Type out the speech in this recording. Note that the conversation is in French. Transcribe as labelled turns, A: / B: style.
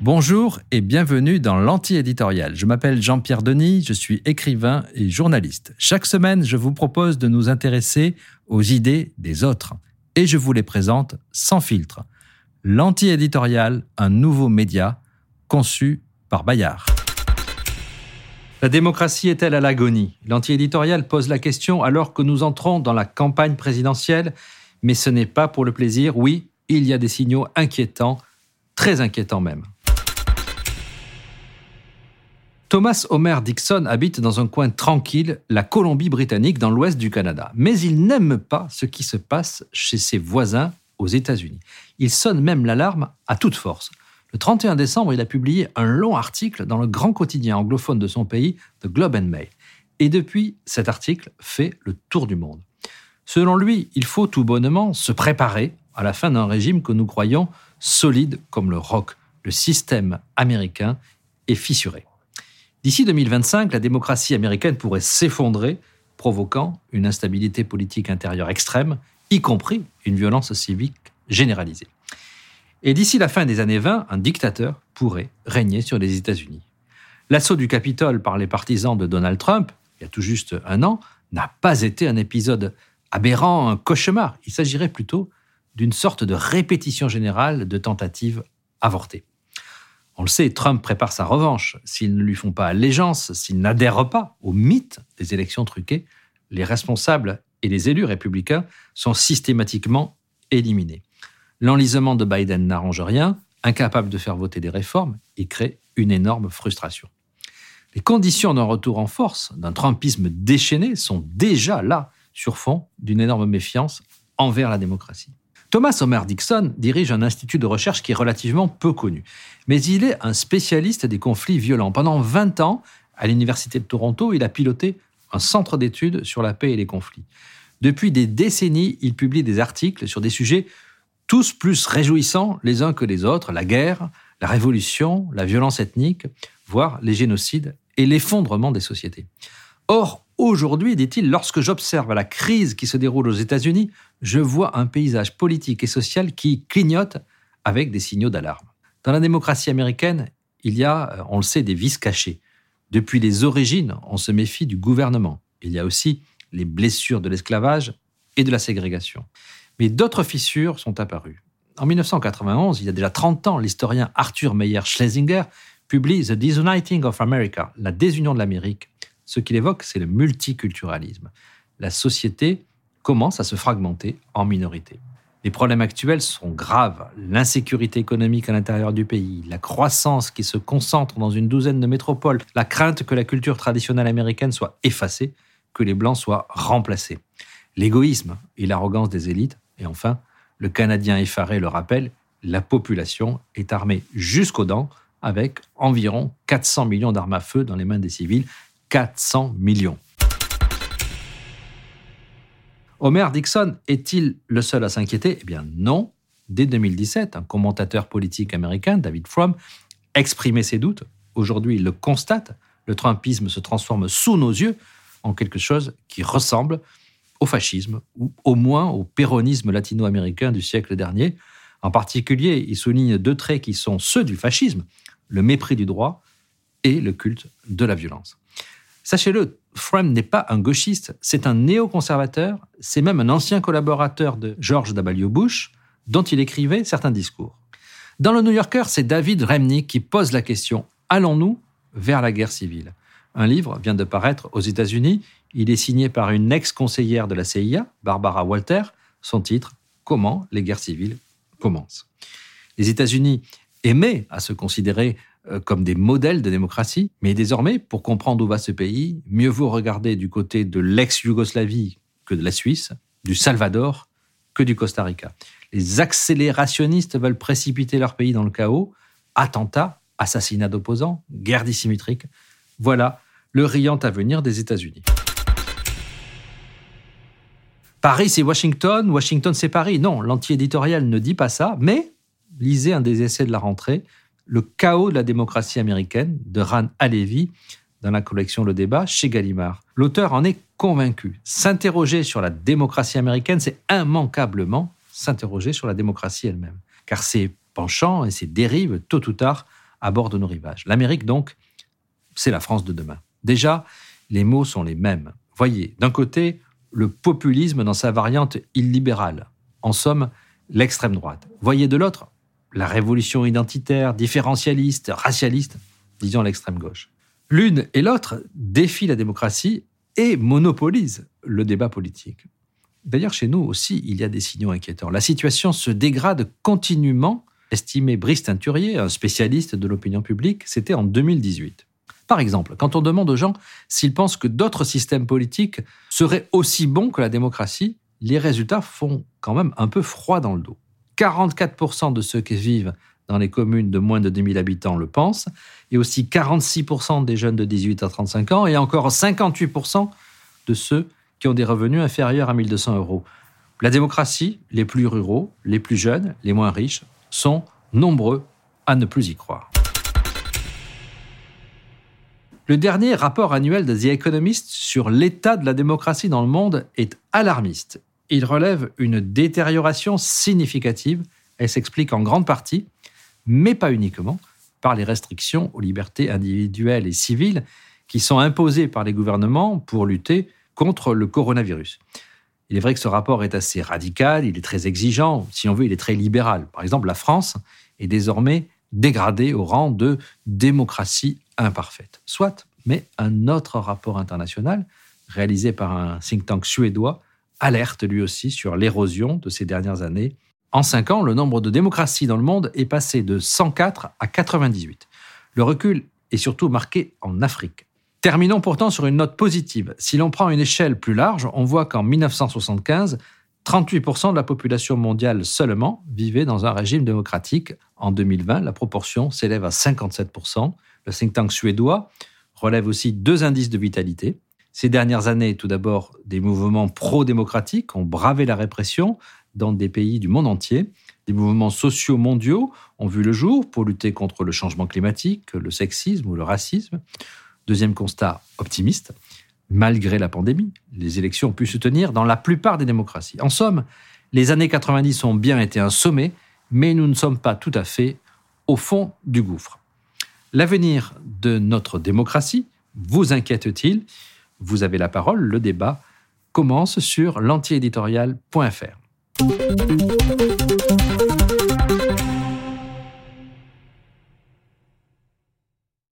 A: Bonjour et bienvenue dans l'anti-éditorial. Je m'appelle Jean-Pierre Denis, je suis écrivain et journaliste. Chaque semaine, je vous propose de nous intéresser aux idées des autres et je vous les présente sans filtre. L'anti-éditorial, un nouveau média conçu par Bayard. La démocratie est-elle à l'agonie? L'anti-éditorial pose la question alors que nous entrons dans la campagne présidentielle, mais ce n'est pas pour le plaisir. Oui, il y a des signaux inquiétants, très inquiétants même. Thomas Homer Dixon habite dans un coin tranquille, la Colombie-Britannique, dans l'ouest du Canada. Mais il n'aime pas ce qui se passe chez ses voisins aux États-Unis. Il sonne même l'alarme à toute force. Le 31 décembre, il a publié un long article dans le grand quotidien anglophone de son pays, The Globe and Mail. Et depuis, cet article fait le tour du monde. Selon lui, il faut tout bonnement se préparer à la fin d'un régime que nous croyons solide comme le roc. Le système américain est fissuré. D'ici 2025, la démocratie américaine pourrait s'effondrer, provoquant une instabilité politique intérieure extrême, y compris une violence civique généralisée. Et d'ici la fin des années 20, un dictateur pourrait régner sur les États-Unis. L'assaut du Capitole par les partisans de Donald Trump, il y a tout juste un an, n'a pas été un épisode aberrant, un cauchemar. Il s'agirait plutôt d'une sorte de répétition générale de tentatives avortées. On le sait, Trump prépare sa revanche. S'ils ne lui font pas allégeance, s'ils n'adhèrent pas au mythe des élections truquées, les responsables et les élus républicains sont systématiquement éliminés. L'enlisement de Biden n'arrange rien, incapable de faire voter des réformes, et crée une énorme frustration. Les conditions d'un retour en force, d'un Trumpisme déchaîné, sont déjà là, sur fond d'une énorme méfiance envers la démocratie. Thomas Homer Dixon dirige un institut de recherche qui est relativement peu connu, mais il est un spécialiste des conflits violents. Pendant 20 ans, à l'Université de Toronto, il a piloté un centre d'études sur la paix et les conflits. Depuis des décennies, il publie des articles sur des sujets tous plus réjouissants les uns que les autres, la guerre, la révolution, la violence ethnique, voire les génocides et l'effondrement des sociétés. Or, aujourd'hui, dit-il, lorsque j'observe la crise qui se déroule aux États-Unis, je vois un paysage politique et social qui clignote avec des signaux d'alarme. Dans la démocratie américaine, il y a, euh, on le sait, des vices cachés. Depuis les origines, on se méfie du gouvernement. Il y a aussi les blessures de l'esclavage et de la ségrégation. Mais d'autres fissures sont apparues. En 1991, il y a déjà 30 ans, l'historien Arthur Meyer Schlesinger publie The Disuniting of America, la désunion de l'Amérique, ce qu'il évoque, c'est le multiculturalisme. La société commence à se fragmenter en minorités. Les problèmes actuels sont graves. L'insécurité économique à l'intérieur du pays, la croissance qui se concentre dans une douzaine de métropoles, la crainte que la culture traditionnelle américaine soit effacée, que les Blancs soient remplacés. L'égoïsme et l'arrogance des élites. Et enfin, le Canadien effaré le rappelle, la population est armée jusqu'aux dents avec environ 400 millions d'armes à feu dans les mains des civils 400 millions. Homer Dixon est-il le seul à s'inquiéter? Eh bien non. Dès 2017, un commentateur politique américain, David Fromm, exprimait ses doutes. Aujourd'hui, il le constate. Le Trumpisme se transforme sous nos yeux en quelque chose qui ressemble au fascisme, ou au moins au péronisme latino-américain du siècle dernier. En particulier, il souligne deux traits qui sont ceux du fascisme, le mépris du droit et le culte de la violence. Sachez-le, Fromm n'est pas un gauchiste, c'est un néoconservateur, c'est même un ancien collaborateur de George W. Bush, dont il écrivait certains discours. Dans le New Yorker, c'est David Remnick qui pose la question Allons-nous vers la guerre civile? Un livre vient de paraître aux États-Unis. Il est signé par une ex-conseillère de la CIA, Barbara Walter. Son titre Comment les guerres civiles commencent? Les États-Unis aimaient à se considérer comme des modèles de démocratie. Mais désormais, pour comprendre où va ce pays, mieux vaut regarder du côté de l'ex-Yougoslavie que de la Suisse, du Salvador que du Costa Rica. Les accélérationnistes veulent précipiter leur pays dans le chaos. Attentats, assassinats d'opposants, guerre dissymétrique. Voilà le riant avenir des États-Unis. Paris, c'est Washington, Washington, c'est Paris. Non, l'anti-éditorial ne dit pas ça, mais lisez un des essais de la rentrée le chaos de la démocratie américaine de Ran Alevi dans la collection Le Débat chez Gallimard. L'auteur en est convaincu. S'interroger sur la démocratie américaine, c'est immanquablement s'interroger sur la démocratie elle-même, car ses penchants et ses dérives, tôt ou tard, abordent nos rivages. L'Amérique, donc, c'est la France de demain. Déjà, les mots sont les mêmes. Voyez, d'un côté, le populisme dans sa variante illibérale, en somme, l'extrême droite. Voyez de l'autre, la révolution identitaire, différentialiste, racialiste, disons l'extrême gauche. L'une et l'autre défient la démocratie et monopolisent le débat politique. D'ailleurs, chez nous aussi, il y a des signaux inquiétants. La situation se dégrade continuellement, estimé Brice Teinturier, un spécialiste de l'opinion publique, c'était en 2018. Par exemple, quand on demande aux gens s'ils pensent que d'autres systèmes politiques seraient aussi bons que la démocratie, les résultats font quand même un peu froid dans le dos. 44% de ceux qui vivent dans les communes de moins de 2000 habitants le pensent, et aussi 46% des jeunes de 18 à 35 ans, et encore 58% de ceux qui ont des revenus inférieurs à 1200 euros. La démocratie, les plus ruraux, les plus jeunes, les moins riches, sont nombreux à ne plus y croire. Le dernier rapport annuel de The Economist sur l'état de la démocratie dans le monde est alarmiste. Il relève une détérioration significative. Elle s'explique en grande partie, mais pas uniquement, par les restrictions aux libertés individuelles et civiles qui sont imposées par les gouvernements pour lutter contre le coronavirus. Il est vrai que ce rapport est assez radical, il est très exigeant, si on veut, il est très libéral. Par exemple, la France est désormais dégradée au rang de démocratie imparfaite. Soit, mais un autre rapport international, réalisé par un think tank suédois, alerte lui aussi sur l'érosion de ces dernières années. En cinq ans, le nombre de démocraties dans le monde est passé de 104 à 98. Le recul est surtout marqué en Afrique. Terminons pourtant sur une note positive. Si l'on prend une échelle plus large, on voit qu'en 1975, 38% de la population mondiale seulement vivait dans un régime démocratique. En 2020, la proportion s'élève à 57%. Le think tank suédois relève aussi deux indices de vitalité. Ces dernières années, tout d'abord, des mouvements pro-démocratiques ont bravé la répression dans des pays du monde entier. Des mouvements sociaux mondiaux ont vu le jour pour lutter contre le changement climatique, le sexisme ou le racisme. Deuxième constat optimiste, malgré la pandémie, les élections ont pu se tenir dans la plupart des démocraties. En somme, les années 90 ont bien été un sommet, mais nous ne sommes pas tout à fait au fond du gouffre. L'avenir de notre démocratie vous inquiète-t-il? Vous avez la parole, le débat commence sur l'antiéditorial.fr.